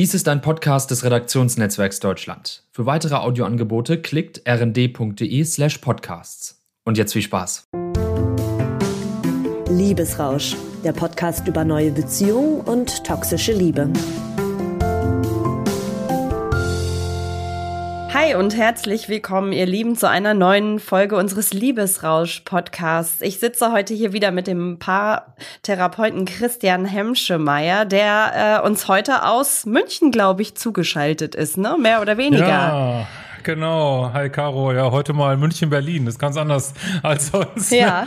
Dies ist ein Podcast des Redaktionsnetzwerks Deutschland. Für weitere Audioangebote klickt rnd.de slash podcasts. Und jetzt viel Spaß. Liebesrausch, der Podcast über neue Beziehungen und toxische Liebe. Hi und herzlich willkommen, ihr Lieben, zu einer neuen Folge unseres Liebesrausch-Podcasts. Ich sitze heute hier wieder mit dem Paartherapeuten Christian Hemschemeyer, der äh, uns heute aus München, glaube ich, zugeschaltet ist, ne? Mehr oder weniger. Ja. Genau, hi Caro. Ja, heute mal München-Berlin. Das ist ganz anders als sonst. Ja.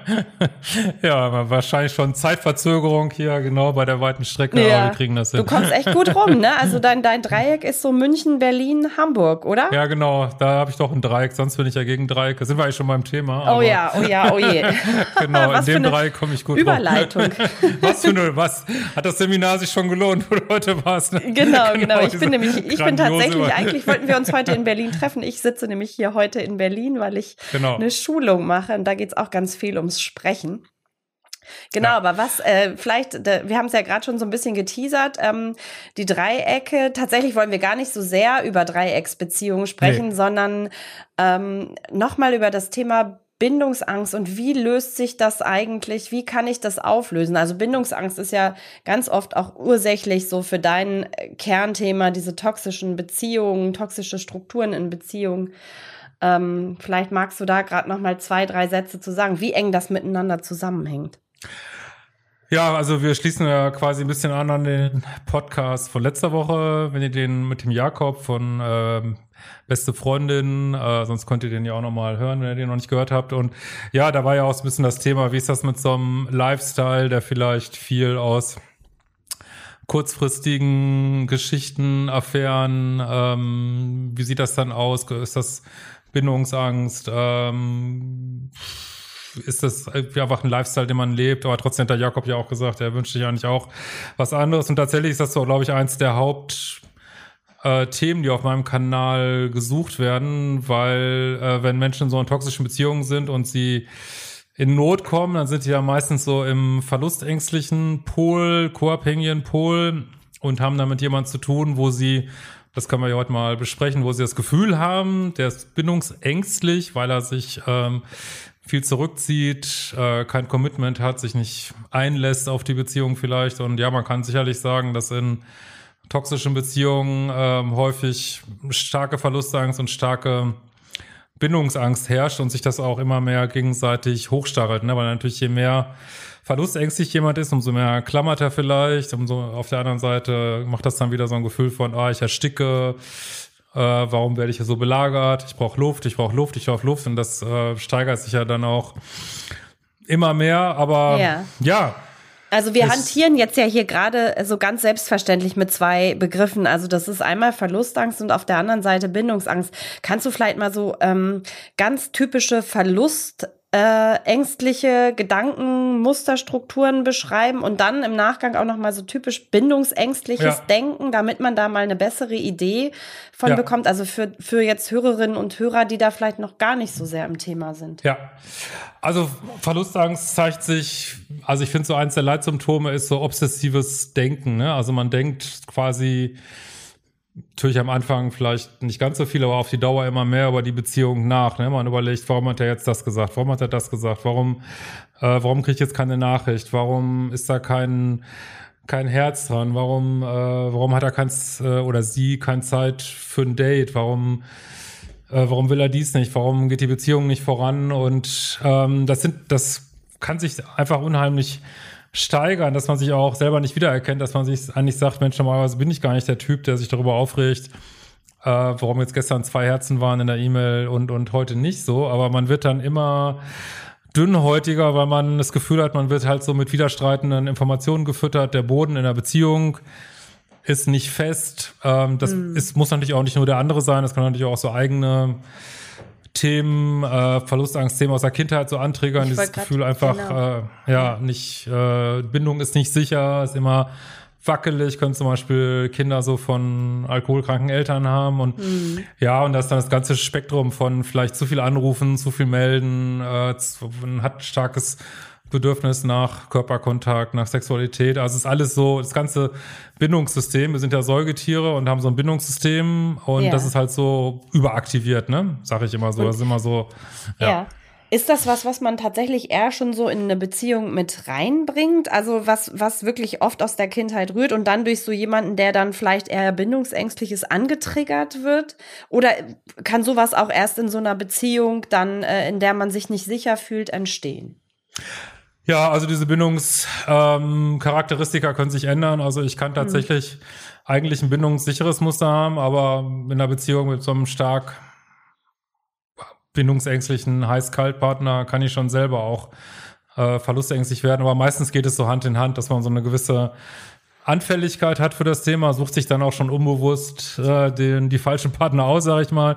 ja, wahrscheinlich schon Zeitverzögerung hier, genau, bei der weiten Strecke. Ja. Aber wir kriegen das hin. Du kommst echt gut rum, ne? Also dein, dein Dreieck ist so München, Berlin, Hamburg, oder? Ja, genau. Da habe ich doch ein Dreieck. Sonst bin ich ja gegen Dreieck. Da sind wir eigentlich schon beim Thema. Oh ja, oh ja, oh je. genau, in dem Dreieck komme ich gut Überleitung. rum. was für eine, was? Hat das Seminar sich schon gelohnt, wo du heute warst? Ne? Genau, genau. Ich diese bin nämlich, ich bin tatsächlich, eigentlich wollten wir uns heute in Berlin treffen. Ich sitze nämlich hier heute in Berlin, weil ich Genau. eine Schulung mache und da geht es auch ganz viel ums Sprechen. Genau, Ja. aber was äh, vielleicht, da, wir haben es ja gerade schon so ein bisschen geteasert, ähm, die Dreiecke, tatsächlich wollen wir gar nicht so sehr über Dreiecksbeziehungen sprechen, Nee. sondern ähm, nochmal über das Thema Bindungsangst und wie löst sich das eigentlich, wie kann ich das auflösen? Also Bindungsangst ist ja ganz oft auch ursächlich so für dein äh, Kernthema, diese toxischen Beziehungen, toxische Strukturen in Beziehungen. Ähm, vielleicht magst du da gerade noch mal zwei, drei Sätze zu sagen, wie eng das miteinander zusammenhängt. Ja, also wir schließen ja quasi ein bisschen an an den Podcast von letzter Woche, wenn ihr den mit dem Jakob von ähm, Beste Freundin, äh, sonst könnt ihr den ja auch nochmal hören, wenn ihr den noch nicht gehört habt. Und ja, da war ja auch so ein bisschen das Thema, wie ist das mit so einem Lifestyle, der vielleicht viel aus kurzfristigen Geschichten, Affären, ähm, wie sieht das dann aus? Ist das Bindungsangst? Ähm, ist das irgendwie einfach ein Lifestyle, den man lebt, aber trotzdem hat der Jakob ja auch gesagt, er wünscht sich eigentlich auch was anderes. Und tatsächlich ist das so, glaube ich, eins der Haupt äh, Themen, die auf meinem Kanal gesucht werden, weil äh, wenn Menschen in so in toxischen Beziehungen sind und sie in Not kommen, dann sind die ja meistens so im verlustängstlichen Pol, co-abhängigen Pol und haben damit jemand zu tun, wo sie, das können wir ja heute mal besprechen, wo sie das Gefühl haben, der ist bindungsängstlich, weil er sich ähm, viel zurückzieht, äh, kein Commitment hat, sich nicht einlässt auf die Beziehung vielleicht. Und ja, man kann sicherlich sagen, dass in toxischen Beziehungen ähm, häufig starke Verlustangst und starke Bindungsangst herrscht und sich das auch immer mehr gegenseitig hochstachelt, ne? weil natürlich je mehr verlustängstlich jemand ist, umso mehr klammert er vielleicht, umso auf der anderen Seite macht das dann wieder so ein Gefühl von, ah, ich ersticke, äh, warum werde ich hier so belagert, ich brauche Luft, ich brauche Luft, ich brauche Luft und das äh, steigert sich ja dann auch immer mehr, aber Ja. ja Also wir Es- hantieren jetzt ja hier gerade so ganz selbstverständlich mit zwei Begriffen. Also das ist einmal Verlustangst und auf der anderen Seite Bindungsangst. Kannst du vielleicht mal so ähm, ganz typische Verlust äh, ängstliche Gedanken, Musterstrukturen beschreiben und dann im Nachgang auch noch mal so typisch bindungsängstliches Ja. Denken, damit man da mal eine bessere Idee von Ja. bekommt. Also für, für jetzt Hörerinnen und Hörer, die da vielleicht noch gar nicht so sehr im Thema sind. Ja, also Verlustangst zeigt sich, also ich finde so eins der Leitsymptome ist so obsessives Denken. Ne? Also man denkt quasi natürlich am Anfang vielleicht nicht ganz so viel, aber auf die Dauer immer mehr über die Beziehung nach. Ne? Man überlegt, warum hat er jetzt das gesagt, warum hat er das gesagt, warum, äh, warum kriege ich jetzt keine Nachricht, warum ist da kein kein Herz dran, warum, äh, warum hat er kein äh, oder sie keine Zeit für ein Date, warum äh, warum will er dies nicht, warum geht die Beziehung nicht voran? Und ähm, das sind, das kann sich einfach unheimlich steigern, dass man sich auch selber nicht wiedererkennt, dass man sich eigentlich sagt, Mensch, normalerweise bin ich gar nicht der Typ, der sich darüber aufregt, äh, warum jetzt gestern zwei Herzen waren in der E-Mail und, und heute nicht so, aber man wird dann immer dünnhäutiger, weil man das Gefühl hat, man wird halt so mit widerstreitenden Informationen gefüttert, der Boden in der Beziehung ist nicht fest. Ähm, das ist, muss natürlich auch nicht nur der andere sein, das kann natürlich auch so eigene Themen, äh, Verlustangstthemen aus der Kindheit so anträgern, Ich dieses Gefühl einfach, genau. äh, ja, nicht, äh, Bindung ist nicht sicher, ist immer wackelig, können zum Beispiel Kinder so von alkoholkranken Eltern haben und ja, und das ist dann das ganze Spektrum von vielleicht zu viel anrufen, zu viel melden, äh, zu, man hat starkes Bedürfnis nach Körperkontakt, nach Sexualität. Also es ist alles so, das ganze Bindungssystem. Wir sind ja Säugetiere und haben so ein Bindungssystem und Ja. das ist halt so überaktiviert, ne? Sag ich immer so. Das ist immer so. Ja. Ja. Ist das was, was man tatsächlich eher schon so in eine Beziehung mit reinbringt? Also was, was wirklich oft aus der Kindheit rührt und dann durch so jemanden, der dann vielleicht eher bindungsängstlich ist, angetriggert wird? Oder kann sowas auch erst in so einer Beziehung dann, äh, in der man sich nicht sicher fühlt, entstehen? Ja, also diese Bindungscharakteristika ähm, können sich ändern. Also ich kann tatsächlich eigentlich ein bindungssicheres Muster haben, aber in einer Beziehung mit so einem stark bindungsängstlichen Heiß-Kalt-Partner kann ich schon selber auch äh, verlustängstlich werden. Aber meistens geht es so Hand in Hand, dass man so eine gewisse Anfälligkeit hat für das Thema, sucht sich dann auch schon unbewusst äh, den, die falschen Partner aus, sag ich mal,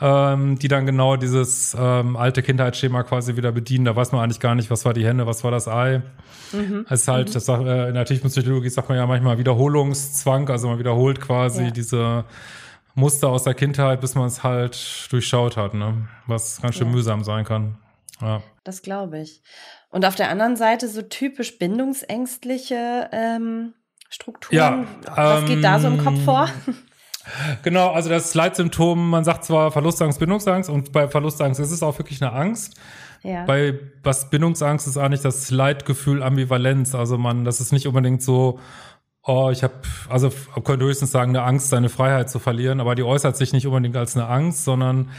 Ja. ähm, die dann genau dieses ähm, alte Kindheitsschema quasi wieder bedienen. Da weiß man eigentlich gar nicht, was war die Henne, was war das Ei. Es ist halt, das sagt, äh, in der Tiefenpsychologie sagt man ja manchmal Wiederholungszwang, also man wiederholt quasi Ja. diese Muster aus der Kindheit, bis man es halt durchschaut hat, ne? was ganz schön Ja. mühsam sein kann. Ja. Das glaube ich. Und auf der anderen Seite so typisch bindungsängstliche ähm, Strukturen. Ja, was geht da so im Kopf ähm, vor? Genau, also das Leitsymptom, man sagt zwar Verlustangst, Bindungsangst und bei Verlustangst ist es auch wirklich eine Angst. Ja. Bei was Bindungsangst ist eigentlich das Leitgefühl Ambivalenz. Also man, das ist nicht unbedingt so, oh, ich habe, also könnte höchstens sagen, eine Angst, seine Freiheit zu verlieren, aber die äußert sich nicht unbedingt als eine Angst, sondern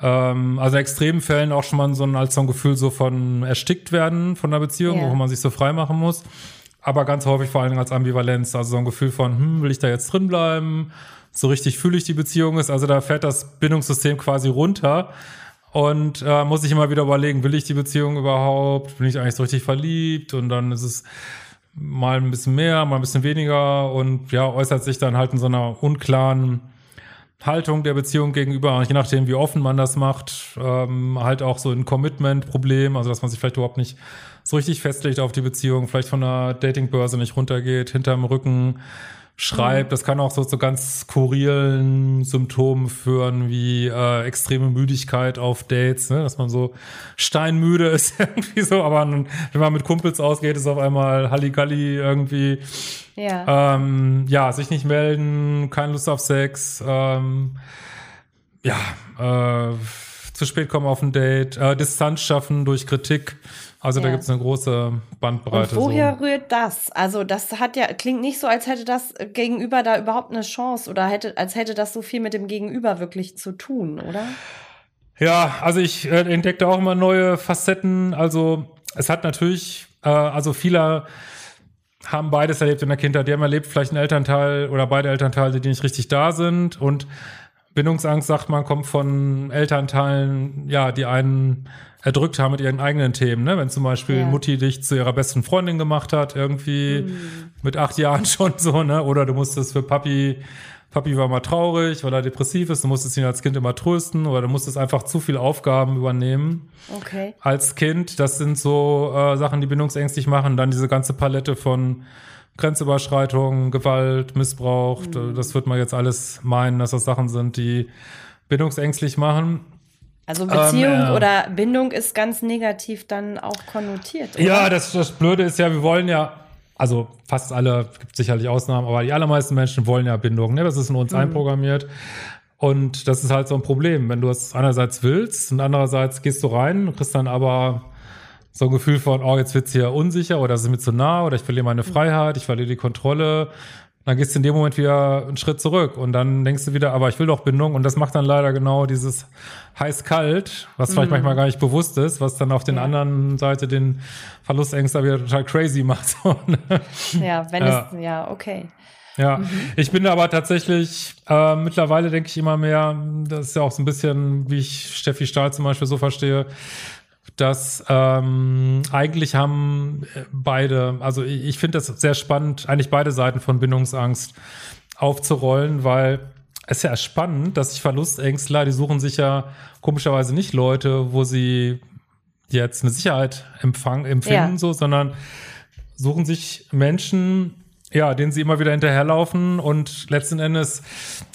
ähm, also in extremen Fällen auch schon mal so ein, als so ein Gefühl so von erstickt werden von der Beziehung, Ja. wo man sich so frei machen muss. Aber ganz häufig vor allen Dingen als Ambivalenz, also so ein Gefühl von, hm, will ich da jetzt drin bleiben? So richtig fühle ich die Beziehung ist. Also da fährt das Bindungssystem quasi runter und äh, muss ich immer wieder überlegen, will ich die Beziehung überhaupt? Bin ich eigentlich so richtig verliebt? Und dann ist es mal ein bisschen mehr, mal ein bisschen weniger und ja, äußert sich dann halt in so einer unklaren Haltung der Beziehung gegenüber, je nachdem, wie offen man das macht, ähm, halt auch so ein Commitment-Problem, also dass man sich vielleicht überhaupt nicht so richtig festlegt auf die Beziehung, vielleicht von der Datingbörse nicht runtergeht, hinterm Rücken schreibt. Das kann auch so zu ganz skurrilen Symptomen führen, wie äh, extreme Müdigkeit auf Dates, ne? dass man so steinmüde ist irgendwie so, aber wenn man mit Kumpels ausgeht, ist auf einmal Halligalli irgendwie ja. ähm, ja, sich nicht melden, keine Lust auf Sex, ähm, ja, äh, zu spät kommen auf ein Date, äh, Distanz schaffen durch Kritik. Also da Ja. gibt's eine große Bandbreite. Und woher so. rührt das? Also das hat ja klingt nicht so, als hätte das Gegenüber da überhaupt eine Chance oder hätte, als hätte das so viel mit dem Gegenüber wirklich zu tun, oder? Ja, also ich äh, entdeckte auch immer neue Facetten. Also es hat natürlich, äh, also viele haben beides erlebt in der Kindheit. Die haben erlebt, vielleicht ein Elternteil oder beide Elternteile, die nicht richtig da sind. Und Bindungsangst, sagt man, kommt von Elternteilen, ja, die einen erdrückt haben mit ihren eigenen Themen. Ne? Wenn zum Beispiel Ja. Mutti dich zu ihrer besten Freundin gemacht hat, irgendwie mit acht Jahren schon so, ne? Oder du musstest für Papi, Papi war mal traurig, weil er depressiv ist, du musstest ihn als Kind immer trösten oder du musstest einfach zu viel Aufgaben übernehmen Okay. als Kind. Das sind so äh, Sachen, die bindungsängstlich machen. Dann diese ganze Palette von Grenzüberschreitungen, Gewalt, Missbrauch. Das wird man jetzt alles meinen, dass das Sachen sind, die bindungsängstlich machen. Also Beziehung Ähm, ja. oder Bindung ist ganz negativ dann auch konnotiert. Oder? Ja, das, das Blöde ist ja, wir wollen ja, also fast alle, gibt sicherlich Ausnahmen, aber die allermeisten Menschen wollen ja Bindung. Ne? Das ist in uns einprogrammiert. Und das ist halt so ein Problem, wenn du es einerseits willst und andererseits gehst du rein, kriegst dann aber so ein Gefühl von, oh, jetzt wird's hier unsicher oder es ist mir zu nah oder ich verliere meine Freiheit, ich verliere die Kontrolle. Dann gehst du in dem Moment wieder einen Schritt zurück und dann denkst du wieder, aber ich will doch Bindung und das macht dann leider genau dieses heiß-kalt, was vielleicht manchmal gar nicht bewusst ist, was dann auf den Ja. anderen Seite den Verlustängster wieder total crazy macht. Ja, wenn Ja. es, ja, okay. Ja, ich bin aber tatsächlich, äh, mittlerweile denke ich immer mehr, das ist ja auch so ein bisschen, wie ich Steffi Stahl zum Beispiel so verstehe, dass ähm, eigentlich haben äh, beide, also ich, ich finde das sehr spannend, eigentlich beide Seiten von Bindungsangst aufzurollen, weil es ist ja spannend, dass sich Verlustängstler, die suchen sich ja komischerweise nicht Leute, wo sie jetzt eine Sicherheit empfangen, empfinden, Ja. so, sondern suchen sich Menschen, ja, denen sie immer wieder hinterherlaufen und letzten Endes,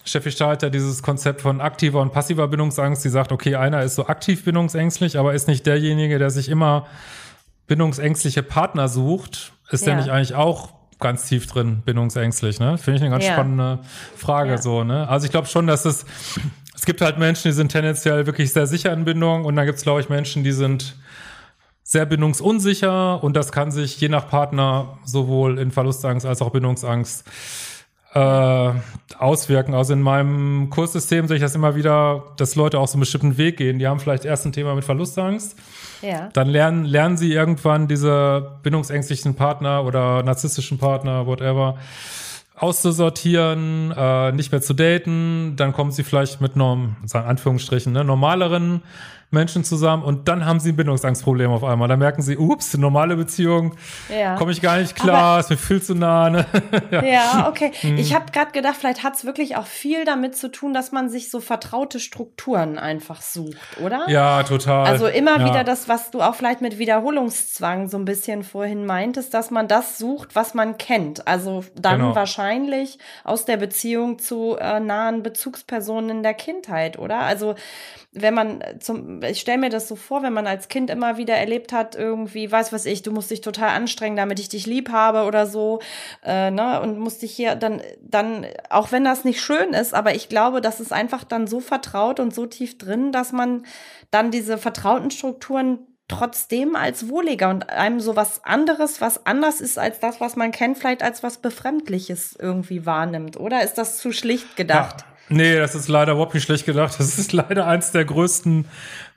Steffi Stahl hat ja dieses Konzept von aktiver und passiver Bindungsangst, die sagt, okay, einer ist so aktiv bindungsängstlich, aber ist nicht derjenige, der sich immer bindungsängstliche Partner sucht, ist ja. der nicht eigentlich auch ganz tief drin, bindungsängstlich, ne? Finde ich eine ganz ja. spannende Frage ja. so, ne? Also ich glaube schon, dass es, es gibt halt Menschen, die sind tendenziell wirklich sehr sicher in Bindung und dann gibt es, glaube ich, Menschen, die sind sehr bindungsunsicher und das kann sich je nach Partner sowohl in Verlustangst als auch Bindungsangst äh, auswirken. Also in meinem Kurssystem sehe ich das immer wieder, dass Leute auch so einen bestimmten Weg gehen. Die haben vielleicht erst ein Thema mit Verlustangst. Ja. Dann lernen, lernen sie irgendwann diese bindungsängstlichen Partner oder narzisstischen Partner, whatever, auszusortieren, äh, nicht mehr zu daten. Dann kommen sie vielleicht mit einem, sagen Anführungsstrichen, ne, normaleren Menschen zusammen und dann haben sie ein Bindungsangstproblem auf einmal. Dann merken sie, ups, normale Beziehung, ja. komme ich gar nicht klar, Aber, ist mir viel zu nah. Ne? ja. ja. okay. Hm. Ich habe gerade gedacht, vielleicht hat es wirklich auch viel damit zu tun, dass man sich so vertraute Strukturen einfach sucht, oder? Ja, total. Also immer ja. wieder das, was du auch vielleicht mit Wiederholungszwang so ein bisschen vorhin meintest, dass man das sucht, was man kennt. Also dann genau. wahrscheinlich aus der Beziehung zu äh, nahen Bezugspersonen in der Kindheit, oder? Also wenn man zum, ich stelle mir das so vor, wenn man als Kind immer wieder erlebt hat, irgendwie, weiß was ich, du musst dich total anstrengen, damit ich dich lieb habe oder so, äh, ne, und musst dich hier dann, dann, auch wenn das nicht schön ist, aber ich glaube, das ist einfach dann so vertraut und so tief drin, dass man dann diese vertrauten Strukturen trotzdem als wohliger und einem so was anderes, was anders ist als das, was man kennt, vielleicht als was Befremdliches irgendwie wahrnimmt, oder? Ist das zu schlicht gedacht? Ja. Nee, das ist leider überhaupt nicht schlecht gedacht. Das ist leider eins der größten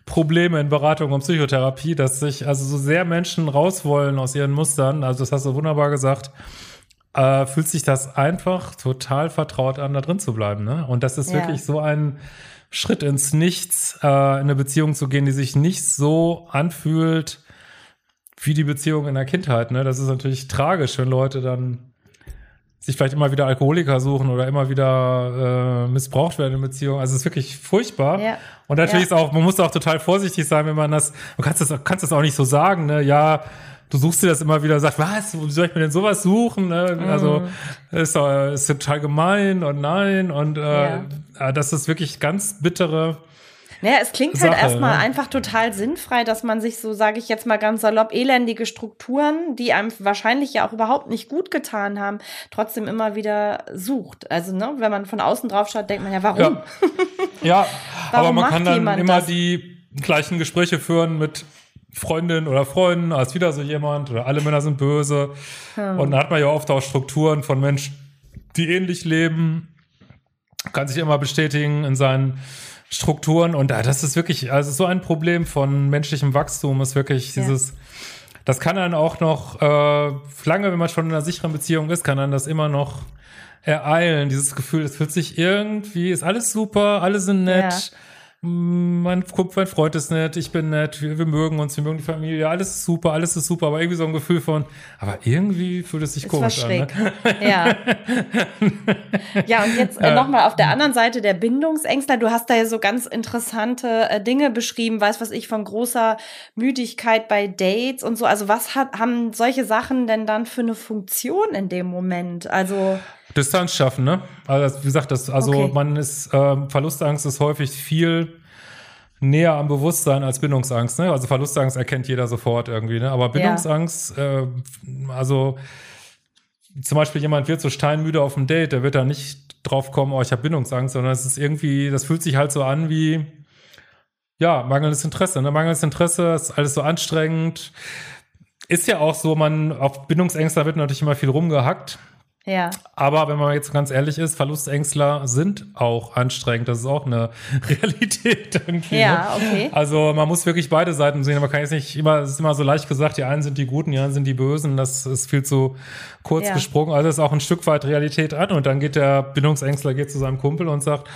Probleme in Beratung und Psychotherapie, dass sich also so sehr Menschen raus wollen aus ihren Mustern, also das hast du wunderbar gesagt, äh, fühlt sich das einfach total vertraut an, da drin zu bleiben. Ne? Und das ist ja. wirklich so ein Schritt ins Nichts, äh, in eine Beziehung zu gehen, die sich nicht so anfühlt wie die Beziehung in der Kindheit. Ne? Das ist natürlich tragisch, wenn Leute dann sich vielleicht immer wieder Alkoholiker suchen oder immer wieder äh, missbraucht werden in Beziehungen. Also es ist wirklich furchtbar. Ja. Und natürlich ja. ist auch, man muss auch total vorsichtig sein, wenn man das, du kannst das, kannst das auch nicht so sagen, ne? Ja, du suchst dir das immer wieder, sagst, was, wie soll ich mir denn sowas suchen? Ne? Mhm. Also ist, ist total gemein und nein und äh, ja. das ist wirklich ganz bittere naja, es klingt halt Sache, halt erstmal ne? einfach total sinnfrei, dass man sich so, sage ich jetzt mal ganz salopp, elendige Strukturen, die einem wahrscheinlich ja auch überhaupt nicht gut getan haben, trotzdem immer wieder sucht. Also, ne, wenn man von außen drauf schaut, denkt man ja, warum? Ja, ja aber man kann dann immer das? die gleichen Gespräche führen mit Freundin oder Freunden als wieder so jemand oder alle Männer sind böse. Hm. Und dann hat man ja oft auch Strukturen von Menschen, die ähnlich leben, kann sich immer bestätigen in seinen Strukturen und das ist wirklich, also so ein Problem von menschlichem Wachstum ist wirklich dieses, ja. das kann dann auch noch, äh, lange, wenn man schon in einer sicheren Beziehung ist, kann dann das immer noch ereilen, dieses Gefühl, es fühlt sich irgendwie, ist alles super, alle sind nett. Ja mein, mein Freund ist nett, ich bin nett, wir, wir, mögen uns, wir mögen die Familie, alles ist super, alles ist super, aber irgendwie so ein Gefühl von, aber irgendwie fühlt es sich ist komisch an. Ne? Ja. ja, und jetzt äh, nochmal auf der anderen Seite der Bindungsängstler, du hast da ja so ganz interessante äh, Dinge beschrieben, weißt was ich, von großer Müdigkeit bei Dates und so. Also was hat, haben solche Sachen denn dann für eine Funktion in dem Moment? Also Distanz schaffen, ne? Also wie gesagt, das, also okay. man ist, äh, Verlustangst ist häufig viel näher am Bewusstsein als Bindungsangst, ne? Also Verlustangst erkennt jeder sofort irgendwie, ne? Aber Bindungsangst, ja. äh, also zum Beispiel jemand wird so steinmüde auf dem Date, der wird da nicht drauf kommen, oh, ich habe Bindungsangst, sondern es ist irgendwie, das fühlt sich halt so an wie, ja, mangelndes Interesse, ne? Mangelndes Interesse, ist alles so anstrengend. Ist ja auch so, man, auf Bindungsängste wird natürlich immer viel rumgehackt. Ja. Aber wenn man jetzt ganz ehrlich ist, Verlustängstler sind auch anstrengend. Das ist auch eine Realität irgendwie. Ja, ne? okay. Also man muss wirklich beide Seiten sehen. Man kann jetzt nicht immer, es ist immer so leicht gesagt, die einen sind die Guten, die anderen sind die Bösen. Das ist viel zu kurz ja. gesprungen. Also ist auch ein Stück weit Realität an. Und dann geht der Bindungsängstler geht zu seinem Kumpel und sagt,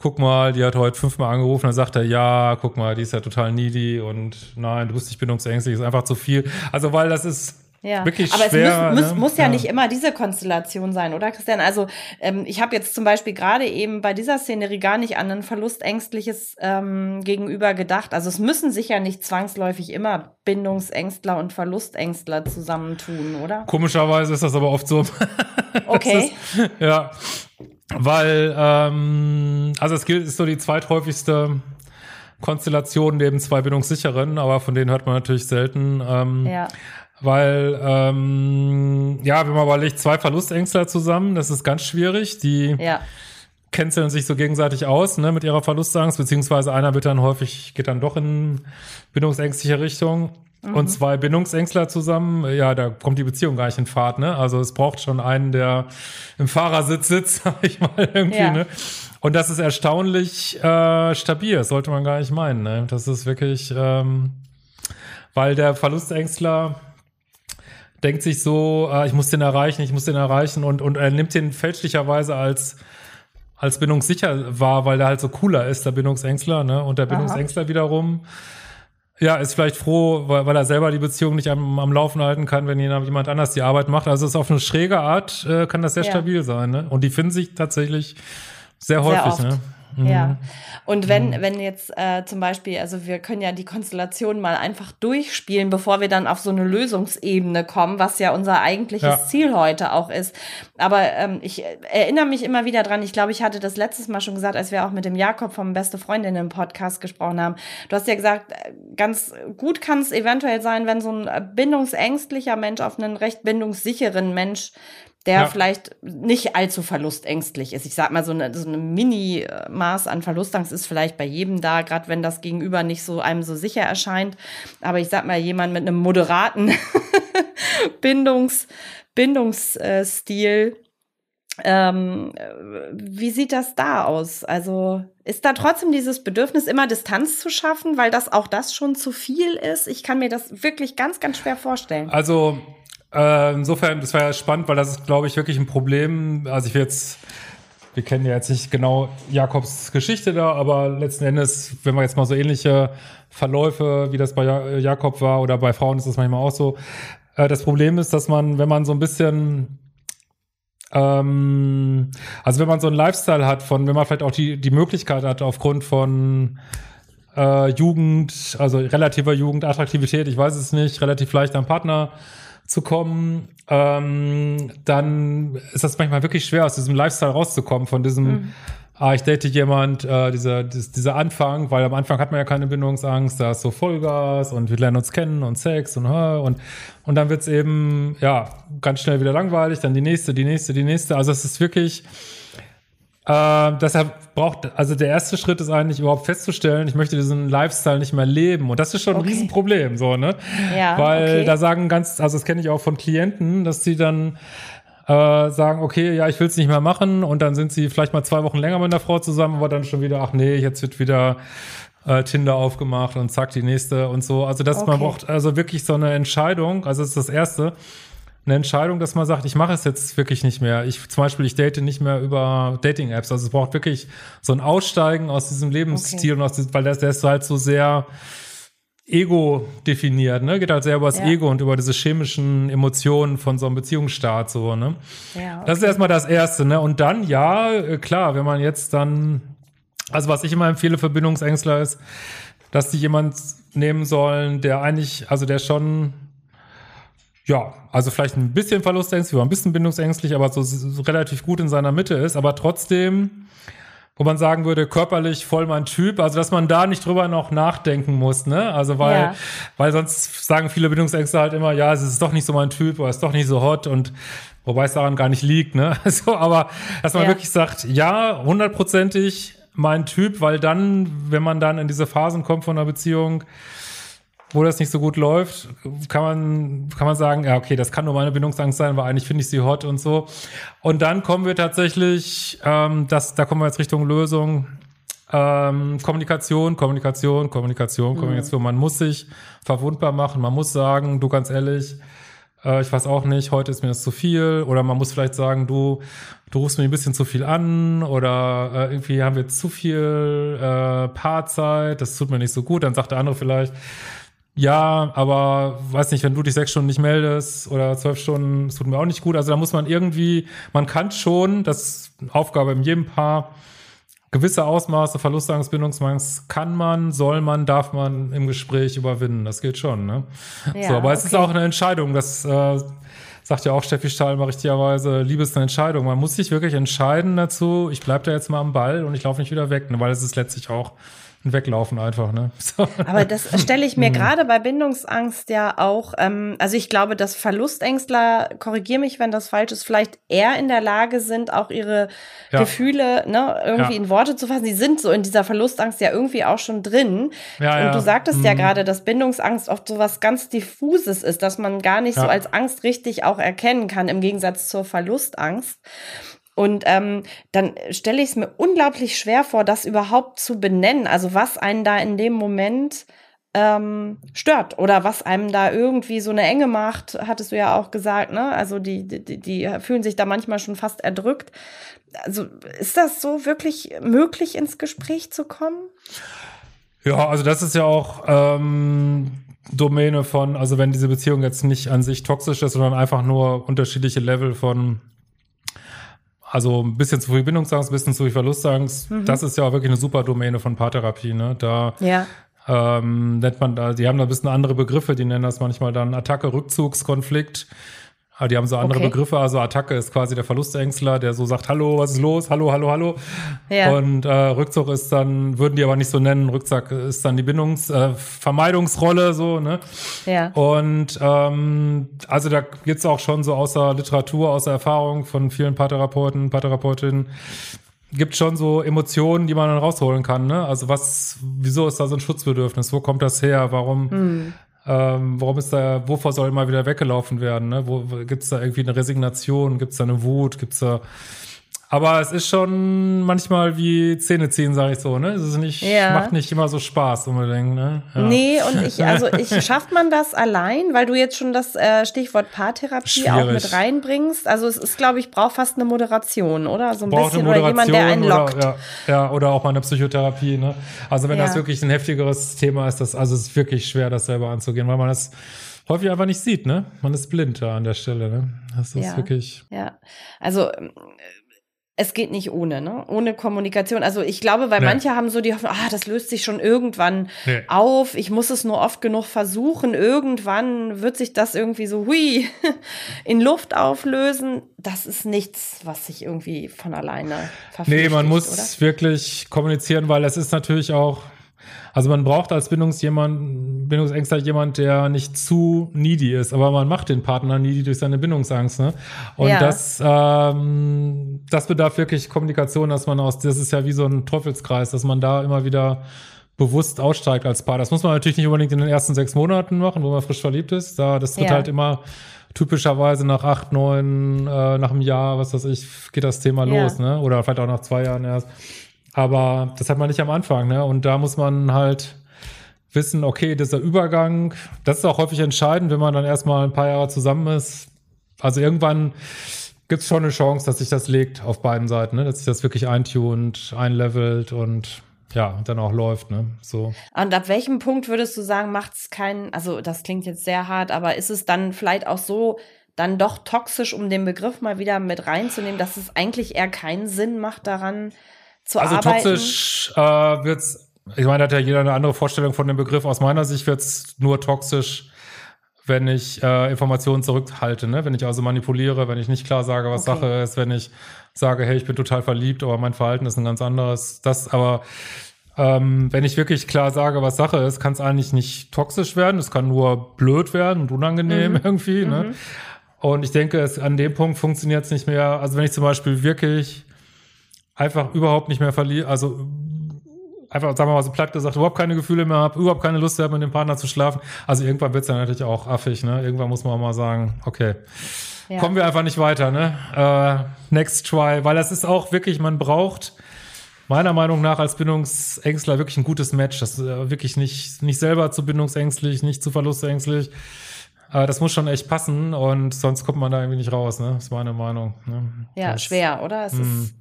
guck mal, die hat heute fünfmal angerufen. Dann sagt er, ja, guck mal, die ist ja total needy und nein, du bist nicht bindungsängstlich, ist einfach zu viel. Also weil das ist ja. Wirklich Aber schwer, es muss, muss, muss ja, ja, nicht immer diese Konstellation sein, oder Christian? Also ähm, ich habe jetzt zum Beispiel gerade eben bei dieser Szenerie gar nicht an ein verlustängstliches ähm, Gegenüber gedacht. Also es müssen sich ja nicht zwangsläufig immer Bindungsängstler und Verlustängstler zusammentun, oder? Komischerweise ist das aber oft so. Okay. ist, ja, weil ähm, also es gilt ist so die zweithäufigste Konstellation neben zwei Bindungssicheren, aber von denen hört man natürlich selten. Ähm, ja. Weil, ähm, ja, wenn man überlegt, zwei Verlustängstler zusammen, das ist ganz schwierig. Die ja. canceln sich so gegenseitig aus, ne, mit ihrer Verlustangst, beziehungsweise einer wird dann häufig, geht dann doch in bindungsängstliche Richtung. Mhm. Und zwei Bindungsängstler zusammen, ja, da kommt die Beziehung gar nicht in Fahrt, ne? Also es braucht schon einen, der im Fahrersitz sitzt, sag ich mal irgendwie, ja. ne? Und das ist erstaunlich äh, stabil, das sollte man gar nicht meinen, ne? Das ist wirklich, ähm, weil der Verlustängstler denkt sich so, äh, ich muss den erreichen, ich muss den erreichen und, und er nimmt den fälschlicherweise als als bindungssicher wahr, weil der halt so cooler ist, der Bindungsängstler, ne? Und der Bindungsängstler Aha. wiederum ja, ist vielleicht froh, weil, weil er selber die Beziehung nicht am, am Laufen halten kann, wenn jemand anders die Arbeit macht. Also es ist auf eine schräge Art, äh, kann das sehr ja. stabil sein. Ne? Und die finden sich tatsächlich sehr häufig. Sehr ne? Mhm. Ja. Und wenn, mhm. wenn jetzt äh, zum Beispiel, also wir können ja die Konstellation mal einfach durchspielen, bevor wir dann auf so eine Lösungsebene kommen, was ja unser eigentliches ja. Ziel heute auch ist. Aber ähm, ich erinnere mich immer wieder dran, ich glaube, ich hatte das letztes Mal schon gesagt, als wir auch mit dem Jakob vom Beste Freundin im Podcast gesprochen haben. Du hast ja gesagt, äh, ganz gut kann es eventuell sein, wenn so ein bindungsängstlicher Mensch auf einen recht bindungssicheren Mensch der ja. vielleicht nicht allzu verlustängstlich ist. Ich sag mal, so eine, so eine Mini-Maß an Verlustangst ist vielleicht bei jedem da, gerade wenn das Gegenüber nicht so einem so sicher erscheint. Aber ich sag mal, jemand mit einem moderaten Bindungs, Bindungsstil, ähm, wie sieht das da aus? Also ist da trotzdem dieses Bedürfnis, immer Distanz zu schaffen, weil das auch das schon zu viel ist? Ich kann mir das wirklich ganz, ganz schwer vorstellen. Also äh, insofern, das war ja spannend, weil das ist, glaube ich, wirklich ein Problem. Also ich will jetzt, wir kennen ja jetzt nicht genau Jakobs Geschichte da, aber letzten Endes, wenn wir jetzt mal so ähnliche Verläufe, wie das bei Jakob war oder bei Frauen ist das manchmal auch so. Äh, das Problem ist, dass man, wenn man so ein bisschen ähm, also wenn man so einen Lifestyle hat von, wenn man vielleicht auch die, die Möglichkeit hat, aufgrund von äh, Jugend, also relativer Jugend, Attraktivität, ich weiß es nicht, relativ leicht am Partner zu kommen, ähm, dann ist das manchmal wirklich schwer, aus diesem Lifestyle rauszukommen, von diesem, mhm. ah, ich date jemand, äh, dieser, dieser Anfang, weil am Anfang hat man ja keine Bindungsangst, da ist so Vollgas und wir lernen uns kennen und Sex und und, und dann wird's eben, ja, ganz schnell wieder langweilig, dann die nächste, die nächste, die nächste. Also es ist wirklich, äh, deshalb braucht, also der erste Schritt ist eigentlich überhaupt festzustellen, ich möchte diesen Lifestyle nicht mehr leben. Und das ist schon okay. ein Riesenproblem, so, ne? Ja. Weil okay. da sagen ganz, also das kenne ich auch von Klienten, dass sie dann äh, sagen, okay, ja, ich will es nicht mehr machen und dann sind sie vielleicht mal zwei Wochen länger mit einer Frau zusammen, aber dann schon wieder, ach nee, jetzt wird wieder äh, Tinder aufgemacht und zack, die nächste und so. Also das, okay. man braucht also wirklich so eine Entscheidung, also das ist das Erste eine Entscheidung, dass man sagt, ich mache es jetzt wirklich nicht mehr. Ich zum Beispiel, ich date nicht mehr über Dating-Apps. Also es braucht wirklich so ein Aussteigen aus diesem Lebensstil okay. und aus diesem, weil das, der ist halt so sehr Ego definiert, ne? Geht halt sehr über das ja. Ego und über diese chemischen Emotionen von so einem Beziehungsstart, so, ne? Ja, okay. Das ist erstmal das Erste, ne? Und dann, ja, äh, klar, wenn man jetzt dann, also was ich immer empfehle für Bindungsängstler ist, dass die jemand nehmen sollen, der eigentlich, also der schon ja, also vielleicht ein bisschen verlustängstlich oder ein bisschen bindungsängstlich, aber so, so, relativ gut in seiner Mitte ist, aber trotzdem, wo man sagen würde, körperlich voll mein Typ, also dass man da nicht drüber noch nachdenken muss, ne? Also weil, ja. weil sonst sagen viele Bindungsängste halt immer, ja, es ist doch nicht so mein Typ oder es ist doch nicht so hot und wobei es daran gar nicht liegt, ne? Also, aber dass man ja. wirklich sagt, ja, hundertprozentig mein Typ, weil dann, wenn man dann in diese Phasen kommt von einer Beziehung, wo das nicht so gut läuft, kann man, kann man sagen, ja, okay, das kann nur meine Bindungsangst sein, weil eigentlich finde ich sie hot und so. Und dann kommen wir tatsächlich, ähm, das, da kommen wir jetzt Richtung Lösung, ähm, Kommunikation, Kommunikation, Kommunikation, mhm. Kommunikation. Man muss sich verwundbar machen, man muss sagen, du ganz ehrlich, äh, ich weiß auch nicht, heute ist mir das zu viel. Oder man muss vielleicht sagen, du, du rufst mir ein bisschen zu viel an oder äh, irgendwie haben wir zu viel äh, Paarzeit, das tut mir nicht so gut. Dann sagt der andere vielleicht, ja, aber weiß nicht, wenn du dich sechs Stunden nicht meldest oder zwölf Stunden, es tut mir auch nicht gut. Also da muss man irgendwie, man kann schon, das Aufgabe in jedem Paar, gewisse Ausmaße Verlustangst, Bindungsangst kann man, soll man, darf man im Gespräch überwinden. Das geht schon, ne? Ja, so, aber es ist auch eine Entscheidung, das äh, sagt ja auch Steffi Stahl mal richtigerweise, Liebe ist eine Entscheidung. Man muss sich wirklich entscheiden dazu, ich bleib da jetzt mal am Ball und ich laufe nicht wieder weg, ne? weil es ist letztlich auch weglaufen einfach, ne? So. Aber das stelle ich mir mhm. gerade bei Bindungsangst ja auch, ähm, also ich glaube, dass Verlustängstler, korrigier mich, wenn das falsch ist, vielleicht eher in der Lage sind, auch ihre ja. Gefühle ne, irgendwie ja. in Worte zu fassen. Sie sind so in dieser Verlustangst ja irgendwie auch schon drin. Ja, Und du sagtest ja mhm. gerade, dass Bindungsangst oft so was ganz Diffuses ist, dass man gar nicht so als Angst richtig auch erkennen kann, im Gegensatz zur Verlustangst. Und ähm, dann stelle ich es mir unglaublich schwer vor, das überhaupt zu benennen. Also was einen da in dem Moment ähm, stört oder was einem da irgendwie so eine Enge macht, hattest du ja auch gesagt, ne? Also die, die, die fühlen sich da manchmal schon fast erdrückt. Also ist das so wirklich möglich, ins Gespräch zu kommen? Ja, also das ist ja auch ähm, Domäne von, also wenn diese Beziehung jetzt nicht an sich toxisch ist, sondern einfach nur unterschiedliche Level von also ein bisschen zu viel Bindungsangst, ein bisschen zu viel Verlustangst. Mhm. Das ist ja auch wirklich eine super Domäne von Paartherapie. Ne? Da ja. ähm, nennt man da, die haben da ein bisschen andere Begriffe, die nennen das manchmal dann Attacke, Rückzugskonflikt. Aber die haben so andere okay. Begriffe. Also Attacke ist quasi der Verlustängstler, der so sagt, hallo, was ist los? Hallo, hallo, hallo. Ja. Und äh, Rückzug ist dann, würden die aber nicht so nennen, Rückzug ist dann die Bindungsvermeidungsrolle, äh, so, ne? Ja. Und ähm, also da gibt's auch schon so außer Literatur, außer Erfahrung von vielen Paartherapeuten, Paartherapeutinnen, gibt schon so Emotionen, die man dann rausholen kann, ne? Also was, wieso ist da so ein Schutzbedürfnis? Wo kommt das her? Warum? Hm ähm, warum ist da, wovor soll mal wieder weggelaufen werden? Ne? Wo, gibt es da irgendwie eine Resignation? Gibt es da eine Wut? Gibt es da aber es ist schon manchmal wie Zähne ziehen, sage ich so, ne? Es ist nicht, ja. macht nicht immer so Spaß unbedingt, ne? Ja. Nee, und ich, also ich, schafft man das allein, weil du jetzt schon das äh, Stichwort Paartherapie Schwierig. auch mit reinbringst? Also es ist, glaube ich, braucht fast eine Moderation, oder? So ein braucht bisschen, oder jemand, der einen lockt. Oder, ja, ja, oder auch mal eine Psychotherapie, ne? Also wenn das wirklich ein heftigeres Thema ist, das, also es ist wirklich schwer, das selber anzugehen, weil man das häufig einfach nicht sieht, ne? Man ist blind da an der Stelle, ne? Das ist wirklich. Ja, also es geht nicht ohne, ne? Ohne Kommunikation. Also ich glaube, weil nee. manche haben so die Hoffnung, ah, das löst sich schon irgendwann nee. auf. Ich muss es nur oft genug versuchen. Irgendwann wird sich das irgendwie so, hui, in Luft auflösen. Das ist nichts, was sich irgendwie von alleine verflüchtigt, Nee, man muss oder? wirklich kommunizieren, weil es ist natürlich auch, also man braucht als Bindungsjemand, Bindungsängstler jemand, der nicht zu needy ist, aber man macht den Partner needy durch seine Bindungsangst. Ne? Und ja. das, ähm, das bedarf wirklich Kommunikation, dass man aus, das ist ja wie so ein Teufelskreis, dass man da immer wieder bewusst aussteigt als Paar. Das muss man natürlich nicht unbedingt in den ersten sechs Monaten machen, wo man frisch verliebt ist. Da, das wird ja. halt immer typischerweise nach acht, neun, äh, nach einem Jahr, was weiß ich, geht das Thema ja. los, ne? Oder vielleicht auch nach zwei Jahren erst. Aber das hat man nicht am Anfang, ne? Und da muss man halt wissen, okay, dieser Übergang, das ist auch häufig entscheidend, wenn man dann erstmal ein paar Jahre zusammen ist. Also irgendwann gibt es schon eine Chance, dass sich das legt auf beiden Seiten, ne? dass sich das wirklich eintunt, einlevelt und ja, dann auch läuft, ne? So. Und ab welchem Punkt würdest du sagen, macht es keinen, also das klingt jetzt sehr hart, aber ist es dann vielleicht auch so, dann doch toxisch, um den Begriff mal wieder mit reinzunehmen, dass es eigentlich eher keinen Sinn macht daran, zu also arbeiten? Also toxisch äh, wird's. Ich meine, da hat ja jeder eine andere Vorstellung von dem Begriff. Aus meiner Sicht wird's nur toxisch, wenn ich äh, Informationen zurückhalte, ne? Wenn ich also manipuliere, wenn ich nicht klar sage, was okay. Sache ist, wenn ich sage, hey, ich bin total verliebt, aber mein Verhalten ist ein ganz anderes. Das aber ähm, wenn ich wirklich klar sage, was Sache ist, kann es eigentlich nicht toxisch werden. Es kann nur blöd werden und unangenehm mhm. irgendwie. Ne? Mhm. Und ich denke, es, an dem Punkt funktioniert es nicht mehr. Also wenn ich zum Beispiel wirklich einfach überhaupt nicht mehr verliere, also einfach, sagen wir mal so platt gesagt, überhaupt keine Gefühle mehr habe, überhaupt keine Lust habe, mit dem Partner zu schlafen. Also irgendwann wird's dann natürlich auch affig, ne? Irgendwann muss man auch mal sagen, okay, ja. kommen wir einfach nicht weiter, ne? Äh, next try, weil das ist auch wirklich, man braucht meiner Meinung nach als Bindungsängstler wirklich ein gutes Match. Das ist äh, wirklich nicht, nicht selber zu bindungsängstlich, nicht zu verlustängstlich. Äh, das muss schon echt passen und sonst kommt man da irgendwie nicht raus, ne? Das ist meine Meinung. Ne? Ja, das, schwer, oder? Es ist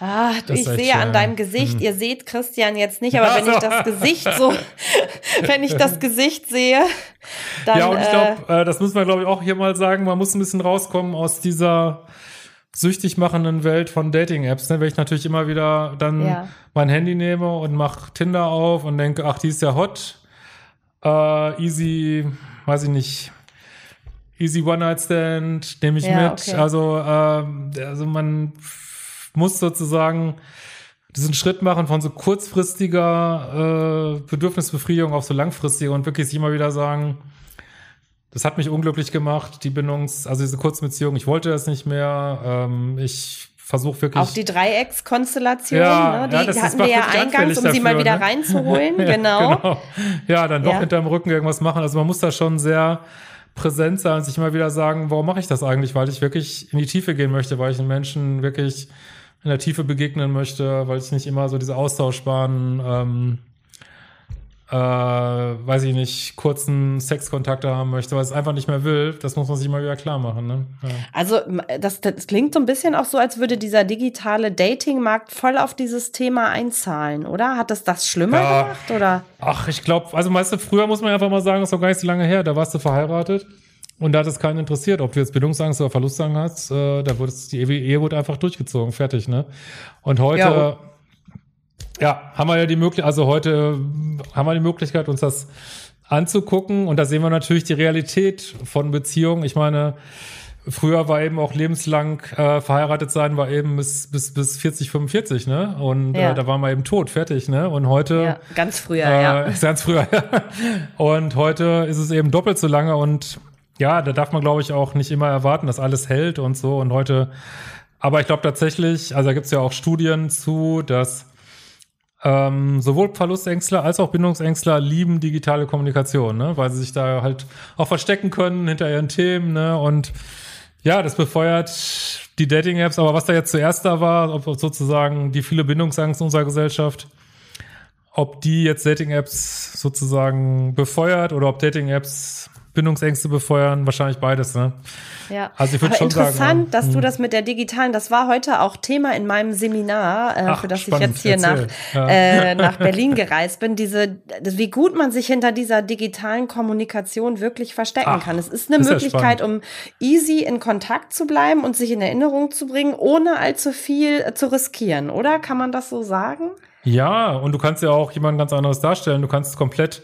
Ah, ich sehe an deinem Gesicht, hm. ihr seht Christian jetzt nicht, aber wenn ich das Gesicht so, wenn ich das Gesicht sehe, dann. Ja, und ich glaube, äh, äh, das muss man, glaube ich, auch hier mal sagen, man muss ein bisschen rauskommen aus dieser süchtig machenden Welt von Dating-Apps, ne? wenn ich natürlich immer wieder dann ja. mein Handy nehme und mache Tinder auf und denke, ach, die ist ja hot, äh, easy, weiß ich nicht, easy One-Night-Stand, nehme ich ja, mit. Okay. Also, äh, also man muss sozusagen diesen Schritt machen von so kurzfristiger äh, Bedürfnisbefriedigung auf so langfristige und wirklich sich immer wieder sagen, das hat mich unglücklich gemacht, die Bindungs-, also diese kurzen Beziehungen, ich wollte das nicht mehr, ähm, ich versuche wirklich. Auch die Dreieckskonstellation, Ja, ne? die ja, ist- hatten wir ja eingangs, um anfällig sie mal dafür, wieder ne? reinzuholen. Ja, genau. Ja, dann doch Ja. hinterm Rücken irgendwas machen. Also man muss da schon sehr präsent sein und sich immer wieder sagen, warum mache ich das eigentlich? Weil ich wirklich in die Tiefe gehen möchte, weil ich den Menschen wirklich in der Tiefe begegnen möchte, weil ich nicht immer so diese austauschbaren, ähm, äh, weiß ich nicht, kurzen Sexkontakte haben möchte, weil es einfach nicht mehr will. Das muss man sich immer wieder klar machen. Ne? Ja. Also das, das klingt so ein bisschen auch so, als würde dieser digitale Datingmarkt voll auf dieses Thema einzahlen, oder? Hat das das schlimmer Ja. gemacht? Oder? Ach, ich glaube, also weißt du, früher muss man einfach mal sagen, das ist doch gar nicht so lange her, da warst du verheiratet und da hat es keinen interessiert, ob du jetzt Bindungsangst oder Verlustangst hast, äh, da wurde es, die Ehe, wurde einfach durchgezogen, fertig, ne? Und heute, Ja, ja, haben wir ja die Möglichkeit, also heute haben wir die Möglichkeit, uns das anzugucken und da sehen wir natürlich die Realität von Beziehungen. Ich meine, früher war eben auch lebenslang äh, verheiratet sein, war eben bis, bis, bis 40, 45, ne? Und Ja. äh, da waren wir eben tot, fertig, ne? Und heute Ja, ganz früher, äh, ja. Ganz früher, ja. Und heute ist es eben doppelt so lange und ja, da darf man, glaube ich, auch nicht immer erwarten, dass alles hält und so. Und heute, aber ich glaube tatsächlich, also da gibt es ja auch Studien zu, dass ähm, sowohl Verlustängstler als auch Bindungsängstler lieben digitale Kommunikation, ne? weil sie sich da halt auch verstecken können hinter ihren Themen, ne? Und ja, das befeuert die Dating-Apps, aber was da jetzt zuerst da war, ob sozusagen die viele Bindungsangst in unserer Gesellschaft, ob die jetzt Dating-Apps sozusagen befeuert oder ob Dating-Apps Bindungsängste befeuern, wahrscheinlich beides, ne? Ja. Also ich würd Aber schon sagen, interessant, ja. dass du Hm. das mit der digitalen, das war heute auch Thema in meinem Seminar, äh, Ach, für das spannend, ich jetzt hier nach, erzähl. Ja. äh, nach Berlin gereist bin. Diese, wie gut man sich hinter dieser digitalen Kommunikation wirklich verstecken Ach, kann. Es ist eine ist Möglichkeit, um easy in Kontakt zu bleiben und sich in Erinnerung zu bringen, ohne allzu viel äh, zu riskieren, oder? Kann man das so sagen? Ja, und du kannst ja auch jemand ganz anderes darstellen. Du kannst komplett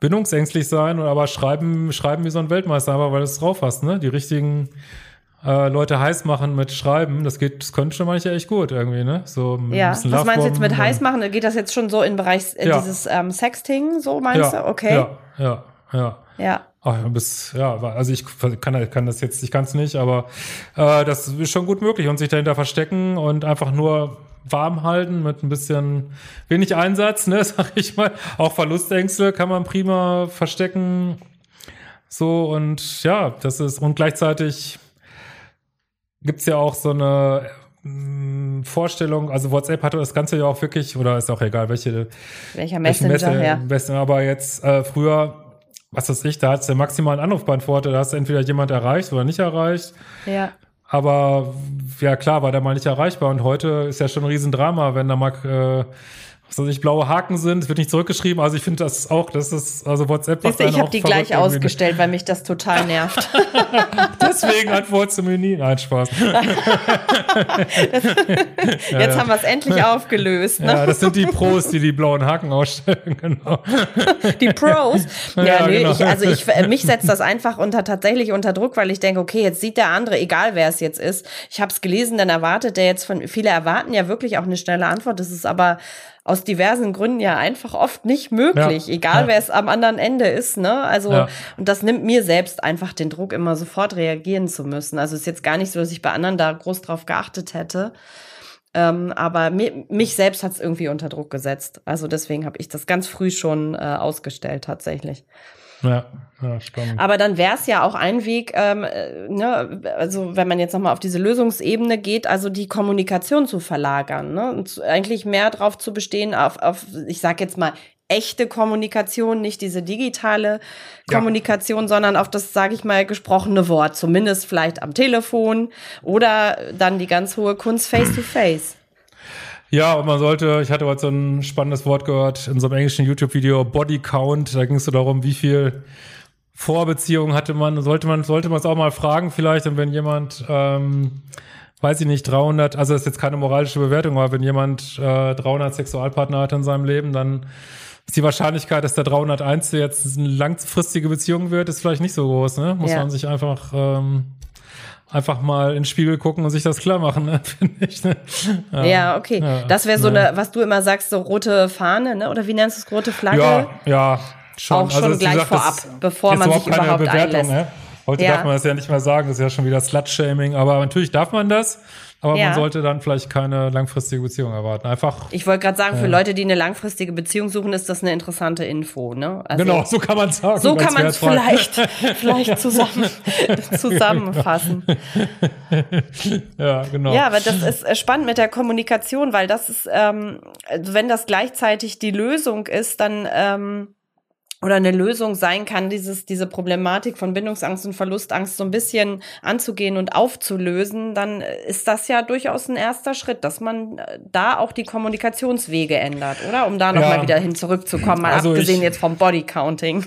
bindungsängstlich sein und aber schreiben, schreiben wie so ein Weltmeister, aber weil du es drauf hast, ne? Die richtigen äh, Leute heiß machen mit Schreiben, das geht, das könnte schon manchmal echt gut irgendwie, ne? So Ja. Was meinst du jetzt mit heiß machen? Geht das jetzt schon so in Bereich äh, Ja. dieses ähm, Sexting, so meinst ja, du? Okay. Ja, ja, ja. ja. Ach, ja, bis, ja, also ich kann, kann das jetzt, ich kann es nicht, aber äh, das ist schon gut möglich und sich dahinter verstecken und einfach nur warm halten mit ein bisschen wenig Einsatz, ne, sag ich mal. Auch Verlustängste kann man prima verstecken. So und ja, das ist und gleichzeitig gibt's ja auch so eine mm, Vorstellung, also WhatsApp hatte das Ganze ja auch wirklich, oder ist auch egal, welche Welcher Messenger, Messe- ja. Messenger, aber jetzt äh, früher, was weiß ich, da hat's den maximalen Anrufbeantworter, da hast du entweder jemand erreicht oder nicht erreicht. Ja. Aber ja klar, war der mal nicht erreichbar. Und heute ist ja schon ein Riesendrama, wenn da mal äh, was weiß ich, blaue Haken sind, es wird nicht zurückgeschrieben. Also ich finde das auch, das ist, also WhatsApp macht Siehst du, einen ich habe die gleich irgendwie. ausgestellt, weil mich das total nervt. Deswegen antwortest du mir nie. Nein, Spaß. Jetzt haben wir es endlich aufgelöst. Ne? Ja, das sind die Pros, die die blauen Haken ausstellen, genau. Die Pros. Ja, Ja, nee, genau. ich, also ich, äh, mich setzt das einfach unter tatsächlich unter Druck, weil ich denke, okay, jetzt sieht der andere, egal wer es jetzt ist. Ich habe es gelesen, dann erwartet der jetzt von, viele erwarten ja wirklich auch eine schnelle Antwort. Das ist aber aus diversen Gründen ja einfach oft nicht möglich, Ja, egal ja. wer es am anderen Ende ist, ne? Also, Ja. und das nimmt mir selbst einfach den Druck, immer sofort reagieren zu müssen. Also es ist jetzt gar nicht so, dass ich bei anderen da groß drauf geachtet hätte. Ähm, aber mi mich selbst hat es irgendwie unter Druck gesetzt. Also deswegen habe ich das ganz früh schon äh, ausgestellt tatsächlich. Ja, ja, spannend. Aber dann wäre es ja auch ein Weg, ähm, äh, ne, also wenn man jetzt nochmal auf diese Lösungsebene geht, also die Kommunikation zu verlagern, ne? Und zu, eigentlich mehr drauf zu bestehen, auf, auf ich sag jetzt mal, echte Kommunikation, nicht diese digitale Ja. Kommunikation, sondern auf das, sage ich mal, gesprochene Wort, zumindest vielleicht am Telefon oder dann die ganz hohe Kunst face to face. Ja, und man sollte, ich hatte heute so ein spannendes Wort gehört in so einem englischen YouTube-Video, Body Count, da ging es so darum, wie viel Vorbeziehungen hatte man, sollte man, sollte man es auch mal fragen vielleicht, und wenn jemand, ähm, weiß ich nicht, 300, also das ist jetzt keine moralische Bewertung, aber wenn jemand äh, 300 Sexualpartner hat in seinem Leben, dann ist die Wahrscheinlichkeit, dass der 301. jetzt eine langfristige Beziehung wird, ist vielleicht nicht so groß, ne? Muss Ja. man sich einfach ähm, einfach mal in den Spiegel gucken und sich das klar machen, ne? finde ich. Ne? Ja, ja, okay. Ja, das wäre so ja. eine, was du immer sagst, so rote Fahne, ne? Oder wie nennst du es, rote Flagge? Ja, ja. Schon. Auch schon also, gleich gesagt, vorab, bevor man sich überhaupt Bewertung, einlässt. Ne? Heute darf man das ja nicht mehr sagen, das ist ja schon wieder Slut-Shaming, aber natürlich darf man das. Aber ja. man sollte dann vielleicht keine langfristige Beziehung erwarten. Einfach. Ich wollte gerade sagen, für äh, Leute, die eine langfristige Beziehung suchen, ist das eine interessante Info. Ne? Also, genau, so kann man sagen. So kann man es vielleicht, vielleicht zusammen, zusammenfassen. ja, genau. Ja, aber das ist äh, spannend mit der Kommunikation, weil das ist, ähm, wenn das gleichzeitig die Lösung ist, dann ähm, oder eine Lösung sein kann, dieses, diese Problematik von Bindungsangst und Verlustangst so ein bisschen anzugehen und aufzulösen, dann ist das ja durchaus ein erster Schritt, dass man äh, da auch die Kommunikationswege ändert, oder? Um da nochmal ja. wieder hin zurückzukommen, mal also abgesehen ich, jetzt vom Bodycounting.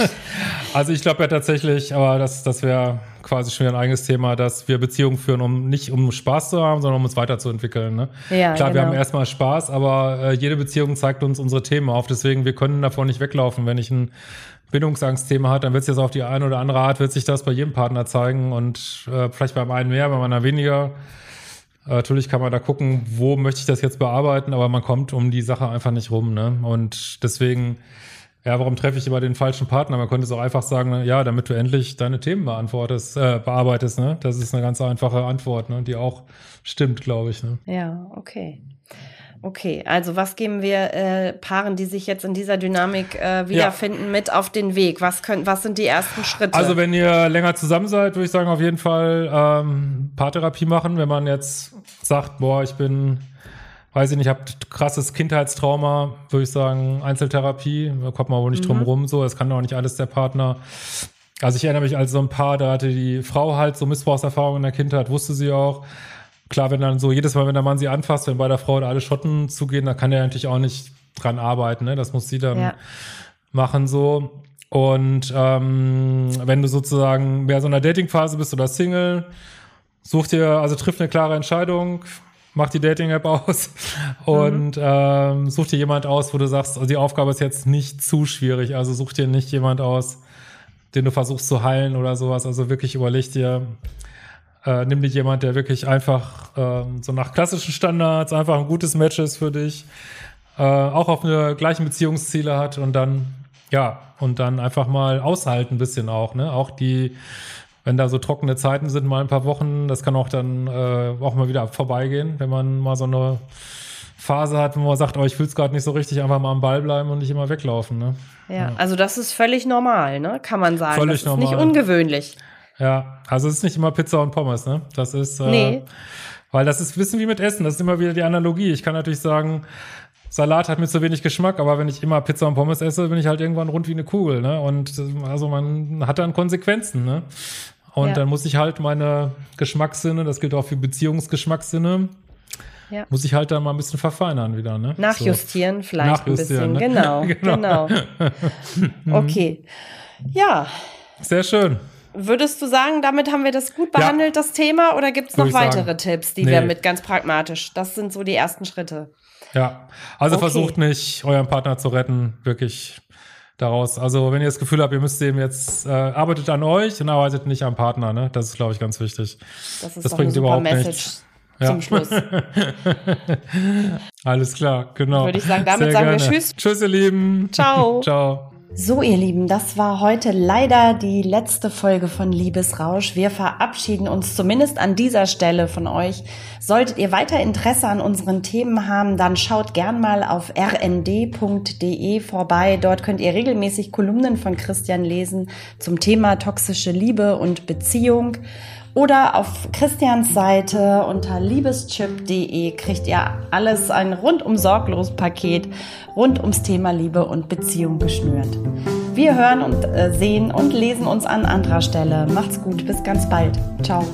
also ich glaube ja tatsächlich, aber das, das wäre quasi schon wieder ein eigenes Thema, dass wir Beziehungen führen, um nicht um Spaß zu haben, sondern um uns weiterzuentwickeln. Ne? Ja, Klar, genau. wir haben erstmal Spaß, aber äh, jede Beziehung zeigt uns unsere Themen auf. Deswegen, wir können davon nicht weglaufen. Wenn ich ein Bindungsangstthema hat, dann wird es jetzt auf die eine oder andere Art, wird sich das bei jedem Partner zeigen und äh, vielleicht beim einen mehr, beim anderen weniger. Äh, natürlich kann man da gucken, wo möchte ich das jetzt bearbeiten, aber man kommt um die Sache einfach nicht rum. Ne? Und deswegen ja, warum treffe ich immer den falschen Partner? Man könnte es auch einfach sagen, ja, damit du endlich deine Themen beantwortest, äh, bearbeitest, ne? Das ist eine ganz einfache Antwort, ne? Die auch stimmt, glaube ich. Ne? Ja, okay. Okay, also was geben wir äh, Paaren, die sich jetzt in dieser Dynamik äh, wiederfinden, ja. mit auf den Weg? Was, können, was sind die ersten Schritte? Also wenn ihr länger zusammen seid, würde ich sagen, auf jeden Fall ähm, Paartherapie machen. Wenn man jetzt sagt, boah, ich bin weiß ich nicht, habt krasses Kindheitstrauma, würde ich sagen, Einzeltherapie, da kommt man wohl nicht mhm. drum rum, so, das kann auch nicht alles der Partner. Also ich erinnere mich als so ein Paar, da hatte die Frau halt so Missbrauchserfahrungen in der Kindheit, wusste sie auch. Klar, wenn dann so jedes Mal, wenn der Mann sie anfasst, wenn bei der Frau alle Schotten zugehen, dann kann er natürlich auch nicht dran arbeiten, ne? Das muss sie dann ja. machen so. Und ähm, wenn du sozusagen mehr so in der Datingphase bist oder Single, such dir, also triff eine klare Entscheidung, mach die Dating-App aus und mhm. ähm, such dir jemand aus, wo du sagst, also die Aufgabe ist jetzt nicht zu schwierig. Also such dir nicht jemand aus, den du versuchst zu heilen oder sowas. Also wirklich überleg dir, äh, nimm dir jemand, der wirklich einfach äh, so nach klassischen Standards einfach ein gutes Match ist für dich, äh, auch auf eine gleichen Beziehungsziele hat und dann, ja, und dann einfach mal aushalten ein bisschen auch, ne? Auch die wenn da so trockene Zeiten sind, mal ein paar Wochen, das kann auch dann äh, auch mal wieder vorbeigehen, wenn man mal so eine Phase hat, wo man sagt, oh, ich fühle es gerade nicht so richtig, einfach mal am Ball bleiben und nicht immer weglaufen. Ne? Ja, ja, also das ist völlig normal, ne? Kann man sagen. Völlig das ist nicht ungewöhnlich. Ja, also es ist nicht immer Pizza und Pommes, ne? Das ist, äh, nee. weil das ist Wissen wie mit Essen, das ist immer wieder die Analogie. Ich kann natürlich sagen, Salat hat mir zu wenig Geschmack, aber wenn ich immer Pizza und Pommes esse, bin ich halt irgendwann rund wie eine Kugel, ne? Und also man hat dann Konsequenzen, ne? Und ja. dann muss ich halt meine Geschmackssinne, das gilt auch für Beziehungsgeschmackssinne, ja. muss ich halt dann mal ein bisschen verfeinern wieder. Ne? Nachjustieren so. vielleicht Nachjustieren, ein bisschen. Ne? Genau, genau. genau. okay. Ja. Sehr schön. Würdest du sagen, damit haben wir das gut behandelt, ja. das Thema, oder gibt es noch weitere sagen. Tipps, die nee. wir mit ganz pragmatisch? Das sind so die ersten Schritte. Ja, also okay. versucht nicht, euren Partner zu retten, wirklich daraus. Also wenn ihr das Gefühl habt, ihr müsst dem jetzt, äh, arbeitet an euch und arbeitet nicht am Partner, ne? Das ist, glaube ich, ganz wichtig. Das, ist das bringt überhaupt Message. nichts. Ja. Zum Schluss. Alles klar, genau. Würde ich sagen, damit Sehr sagen gerne. wir Tschüss. Tschüss, ihr Lieben. Ciao. Ciao. So, ihr Lieben, das war heute leider die letzte Folge von Liebesrausch. Wir verabschieden uns zumindest an dieser Stelle von euch. Solltet ihr weiter Interesse an unseren Themen haben, dann schaut gern mal auf rnd.de vorbei. Dort könnt ihr regelmäßig Kolumnen von Christian lesen zum Thema toxische Liebe und Beziehung. Oder auf Christians Seite unter liebeschip.de kriegt ihr alles ein rundum sorglos Paket rund ums Thema Liebe und Beziehung geschnürt. Wir hören und äh, sehen und lesen uns an anderer Stelle. Macht's gut, bis ganz bald. Ciao.